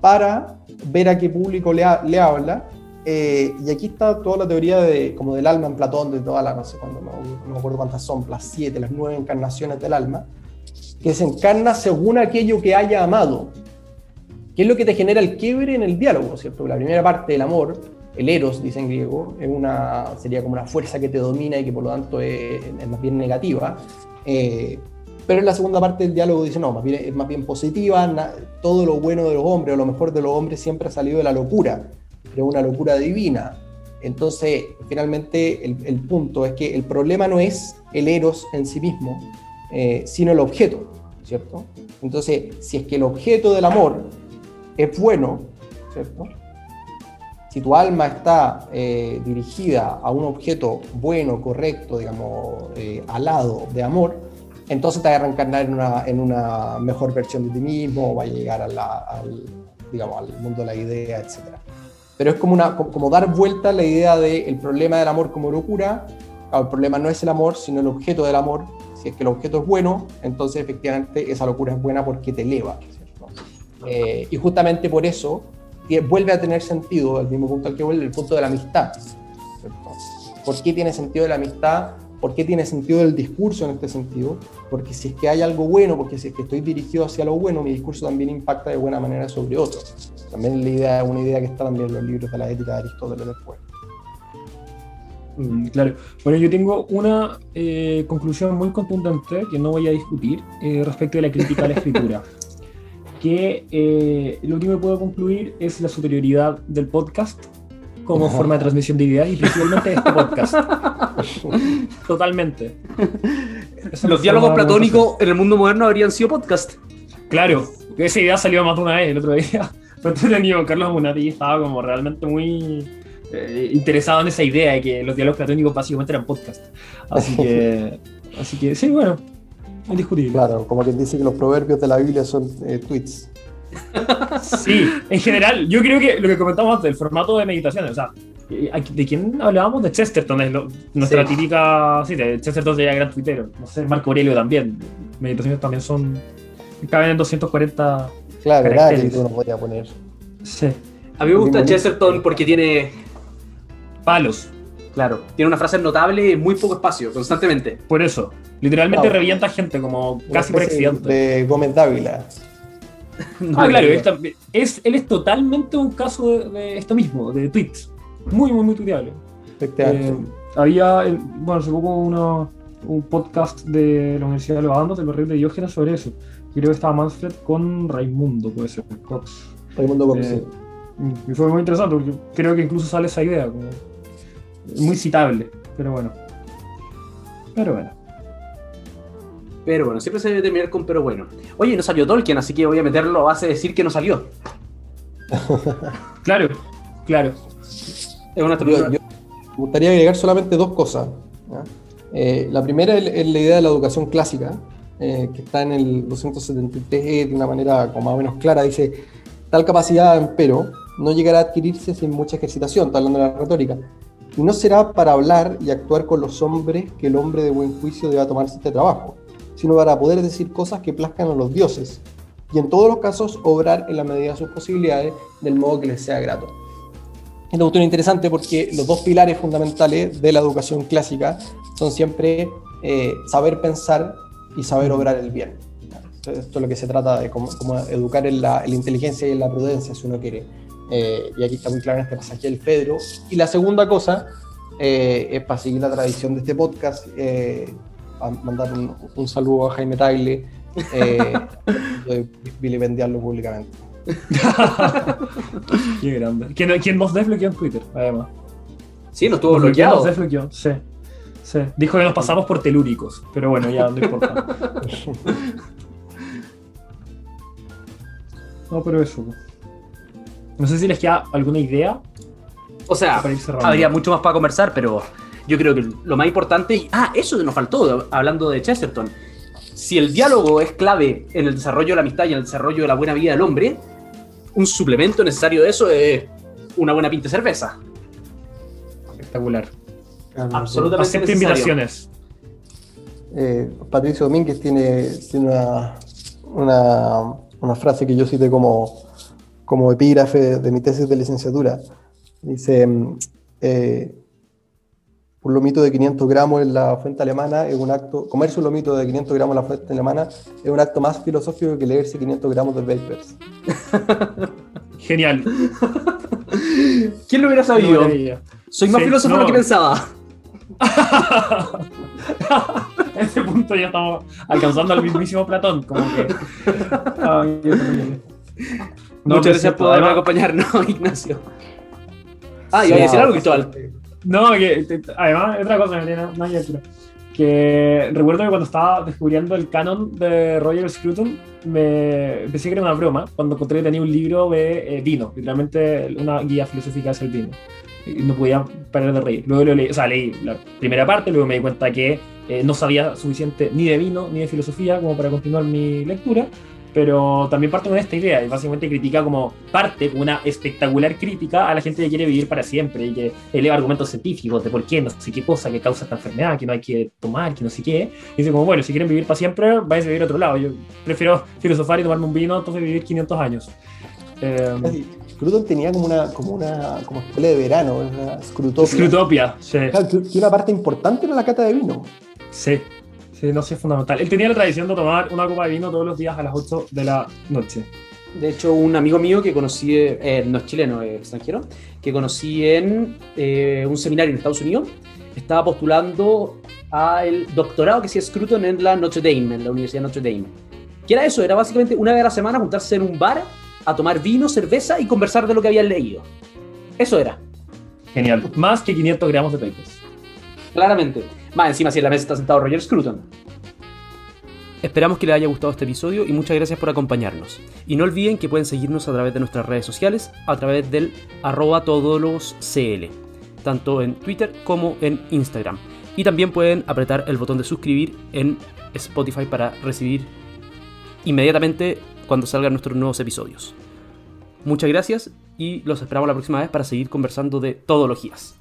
para ver a qué público le, ha, le habla. Eh, y aquí está toda la teoría de, como del alma en Platón, de todas las, no sé cuándo, no, no me acuerdo cuántas son, las siete, las nueve encarnaciones del alma que se encarna según aquello que haya amado, que es lo que te genera el quiebre en el diálogo, ¿cierto? La primera parte del amor, el eros, dice en griego, es una, sería como una fuerza que te domina y que por lo tanto es, es más bien negativa. Eh, pero en la segunda parte del diálogo dice, no, más bien, es más bien positiva, na, todo lo bueno de los hombres o lo mejor de los hombres siempre ha salido de la locura, pero una locura divina. Entonces, finalmente, el, el punto es que el problema no es el eros en sí mismo, eh, sino el objeto, ¿cierto? Entonces, si es que el objeto del amor es bueno, ¿cierto? Si tu alma está eh, dirigida a un objeto bueno, correcto, digamos, eh, alado de amor, entonces te va a reencarnar en una, en una mejor versión de ti mismo, va a llegar a la, al, digamos, al mundo de la idea, etc. Pero es como, una, como dar vuelta a la idea del de problema del amor como locura. El problema no es el amor, sino el objeto del amor, si es que el objeto es bueno, entonces efectivamente esa locura es buena porque te eleva. Eh, y justamente por eso vuelve a tener sentido, el mismo punto al que vuelve, el punto de la amistad. ¿cierto? ¿Por qué tiene sentido la amistad? ¿Por qué tiene sentido el discurso en este sentido? Porque si es que hay algo bueno, porque si es que estoy dirigido hacia lo bueno, mi discurso también impacta de buena manera sobre otros. También la idea, una idea que está también en los libros de la ética de Aristóteles después. Mm, claro. Bueno, yo tengo una eh, conclusión muy contundente que no voy a discutir eh, respecto de la crítica a la escritura. *laughs* que eh, lo último que puedo concluir es la superioridad del podcast como forma de transmisión de ideas y principalmente este podcast. *laughs* Totalmente. Esa Los diálogos platónicos en el mundo moderno habrían sido podcast. Claro, esa idea salió más de una vez el otro día. *laughs* Fue entretenido, Carlos Munati estaba como realmente muy eh, interesado en esa idea de que los diálogos platónicos básicamente eran podcast. Así que, *laughs* así que sí, bueno, indiscutible. Claro, como quien dice que los proverbios de la Biblia son eh, tweets. *laughs* Sí, en general, yo creo que lo que comentamos antes, el formato de meditaciones, o sea, eh, ¿de quién hablábamos? De Chesterton, es lo- nuestra Sí. típica, sí, de Chesterton sería gran tuitero, no sé, Marco Aurelio también, meditaciones también son, caben en 240, Claro, Caracteres. Heráclito uno podría poner. sí, A mí me gusta. Chesterton porque tiene, palos, claro, tiene una frase notable en muy poco espacio, constantemente. por eso, literalmente Claro. revienta gente como casi por accidente. De Gómez Dávila. *laughs* No, Ah, claro, él, también- es, él es totalmente un caso de, de esto mismo, de tweets, muy, muy, muy tuiteable. Eh, había, el- bueno, hace poco uno, un podcast de la Universidad de los Andes, de los Reyes de Diógenes, sobre eso. Creo que estaba Manfred con Raimundo, puede ser, Cox. Raimundo Gómez, Eh, sí. y fue muy interesante, porque creo que incluso sale esa idea, como muy citable, pero bueno. Pero bueno. Pero bueno, siempre se debe terminar con pero bueno. Oye, no salió Tolkien, así que voy a meterlo a base de decir que no salió. *laughs* Claro, claro. Es una Yo, yo me gustaría agregar solamente dos cosas. Eh, la primera es, es la idea de la educación clásica, eh, que está en el 273 de una manera como más o menos clara. Dice, tal capacidad, pero no llegará a adquirirse sin mucha ejercitación, está hablando de la retórica. Y no será para hablar y actuar con los hombres que el hombre de buen juicio deba tomarse este trabajo, sino para poder decir cosas que plazcan a los dioses. Y en todos los casos, obrar en la medida de sus posibilidades, del modo que les sea grato. Es una cuestión interesante porque los dos pilares fundamentales de la educación clásica son siempre eh, saber pensar y saber obrar el bien. Esto es lo que se trata de cómo, educar en la, en la inteligencia y en la prudencia, si uno quiere. Eh, y aquí está muy claro en este pasaje del Pedro. Y la segunda cosa eh, es para seguir la tradición de este podcast, a mandar un, un saludo a Jaime Tagle, *laughs* eh, de vilipendiarlo públicamente. *laughs* Qué grande. ¿Quién, quién nos desbloqueó en Twitter, además? Sí, no estuvo Nos bloqueado. Nos desbloqueó, sí. Sí. Dijo que nos pasamos por telúricos, pero bueno, ya no importa. *laughs* No, pero eso. No sé si les queda alguna idea O sea, para ir cerrando. habría mucho más para conversar, pero yo creo que lo más importante. y- Ah, eso nos faltó, hablando de Chesterton. Si el diálogo es clave en el desarrollo de la amistad y en el desarrollo de la buena vida del hombre, un suplemento necesario de eso es una buena pinta de cerveza. Espectacular. Absolutamente Acepto invitaciones. Eh, Patricio Domínguez tiene, tiene una, una, una frase que yo cité como, como epígrafe de mi tesis de licenciatura. Dice, mm, eh, un lomito de 500 gramos en la fuente alemana es un acto, comerse un lomito de 500 gramos en la fuente alemana es un acto más filosófico que leerse 500 gramos de Vapers. *laughs* Genial. ¿Quién lo hubiera sabido? Soy más Sí, filósofo de no. lo que pensaba. A *laughs* ese punto ya estamos alcanzando al mismísimo Platón. Como que. Ay, terrible. No, Muchas gracias por acompañarnos, *laughs* Ignacio. Ah, iba a decir algo, Cristóbal. No, que te- además, otra cosa, Elena, no hay otra. Que recuerdo que cuando estaba descubriendo el canon de Roger Scruton, me pensé que era una broma cuando encontré que tenía un libro de eh, vino, literalmente una guía filosófica hacia el vino. Y no podía parar de reír. Luego lo leí, o sea, leí la primera parte, luego me di cuenta que eh, no sabía suficiente ni de vino ni de filosofía como para continuar mi lectura. Pero también parte con esta idea, y básicamente critica como parte, una espectacular crítica a la gente que quiere vivir para siempre y que eleva argumentos científicos de por qué, no sé qué cosa, que causa esta enfermedad, que no hay que tomar, que no sé qué. Y dice como, bueno, si quieren vivir para siempre, vais a vivir a otro lado. Yo prefiero filosofar y tomarme un vino, entonces vivir 500 años. Eh, Scruton tenía como una, como una como escuela de verano, una Scrutopia. Scrutopia, sí. Que una parte importante era la cata de vino. Sí, sí, no sé, es fundamental. Él tenía la tradición de tomar una copa de vino todos los días a las 8 de la noche. De hecho, un amigo mío que conocí, eh, no es chileno, es extranjero, que conocí en eh, un seminario en Estados Unidos, estaba postulando al doctorado que hacía Scruton en la Notre Dame, en la Universidad de Notre Dame. ¿Qué era eso? Era básicamente una vez a la semana juntarse en un bar a tomar vino, cerveza y conversar de lo que habían leído. Eso era. Genial. Más que 500 gramos de papers. Claramente. Más encima, si en la mesa está sentado Roger Scruton. Esperamos que les haya gustado este episodio y muchas gracias por acompañarnos. Y no olviden que pueden seguirnos a través de nuestras redes sociales, a través del arroba todologoscl, tanto en Twitter como en Instagram. Y también pueden apretar el botón de suscribir en Spotify para recibir inmediatamente cuando salgan nuestros nuevos episodios. Muchas gracias y los esperamos la próxima vez para seguir conversando de todologías.